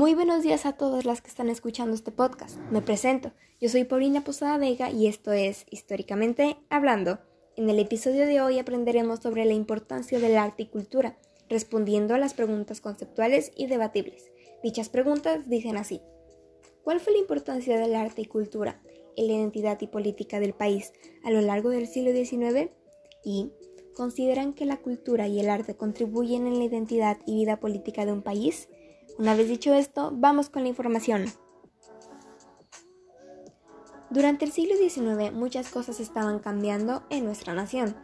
Muy buenos días a todas las que están escuchando este podcast. Me presento. Yo soy Paulina Posada Vega y esto es Históricamente Hablando. En el episodio de hoy aprenderemos sobre la importancia del arte y cultura, respondiendo a las preguntas conceptuales y debatibles. Dichas preguntas dicen así. ¿Cuál fue la importancia del arte y cultura en la identidad y política del país a lo largo del siglo XIX? ¿Y consideran que la cultura y el arte contribuyen en la identidad y vida política de un país? Una vez dicho esto, vamos con la información. Durante el siglo XIX muchas cosas estaban cambiando en nuestra nación.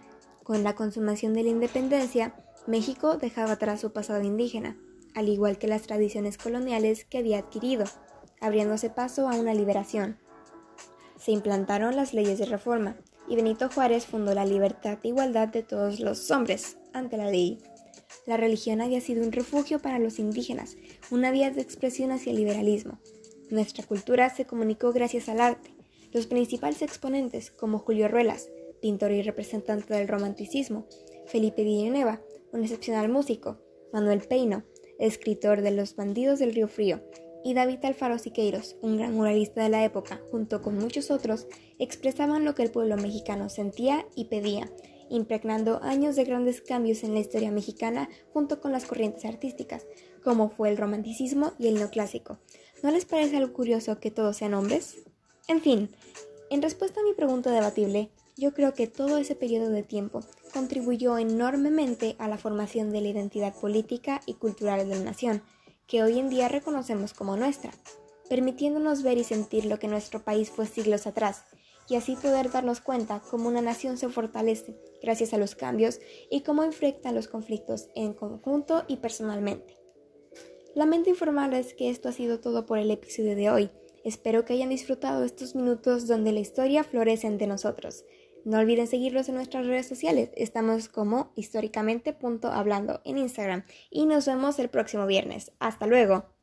Con la consumación de la independencia, México dejaba atrás su pasado indígena, al igual que las tradiciones coloniales que había adquirido, abriéndose paso a una liberación. Se implantaron las leyes de reforma, y Benito Juárez fundó la libertad e igualdad de todos los hombres ante la ley. La religión había sido un refugio para los indígenas, una vía de expresión hacia el liberalismo. Nuestra cultura se comunicó gracias al arte. Los principales exponentes, como Julio Ruelas, pintor y representante del romanticismo, Felipe Villanueva, un excepcional músico, Manuel Peino, escritor de Los bandidos del río Frío, y David Alfaro Siqueiros, un gran muralista de la época, junto con muchos otros, expresaban lo que el pueblo mexicano sentía y pedía, impregnando años de grandes cambios en la historia mexicana junto con las corrientes artísticas, como fue el romanticismo y el neoclásico. ¿No les parece algo curioso que todos sean hombres? En fin, en respuesta a mi pregunta debatible, yo creo que todo ese periodo de tiempo contribuyó enormemente a la formación de la identidad política y cultural de la nación, que hoy en día reconocemos como nuestra, permitiéndonos ver y sentir lo que nuestro país fue siglos atrás, y así poder darnos cuenta cómo una nación se fortalece gracias a los cambios y cómo enfrenta los conflictos en conjunto y personalmente. Lamento informarles que esto ha sido todo por el episodio de hoy. Espero que hayan disfrutado estos minutos donde la historia florece entre nosotros. No olviden seguirnos en nuestras redes sociales. Estamos como históricamente.hablando en Instagram y nos vemos el próximo viernes. Hasta luego.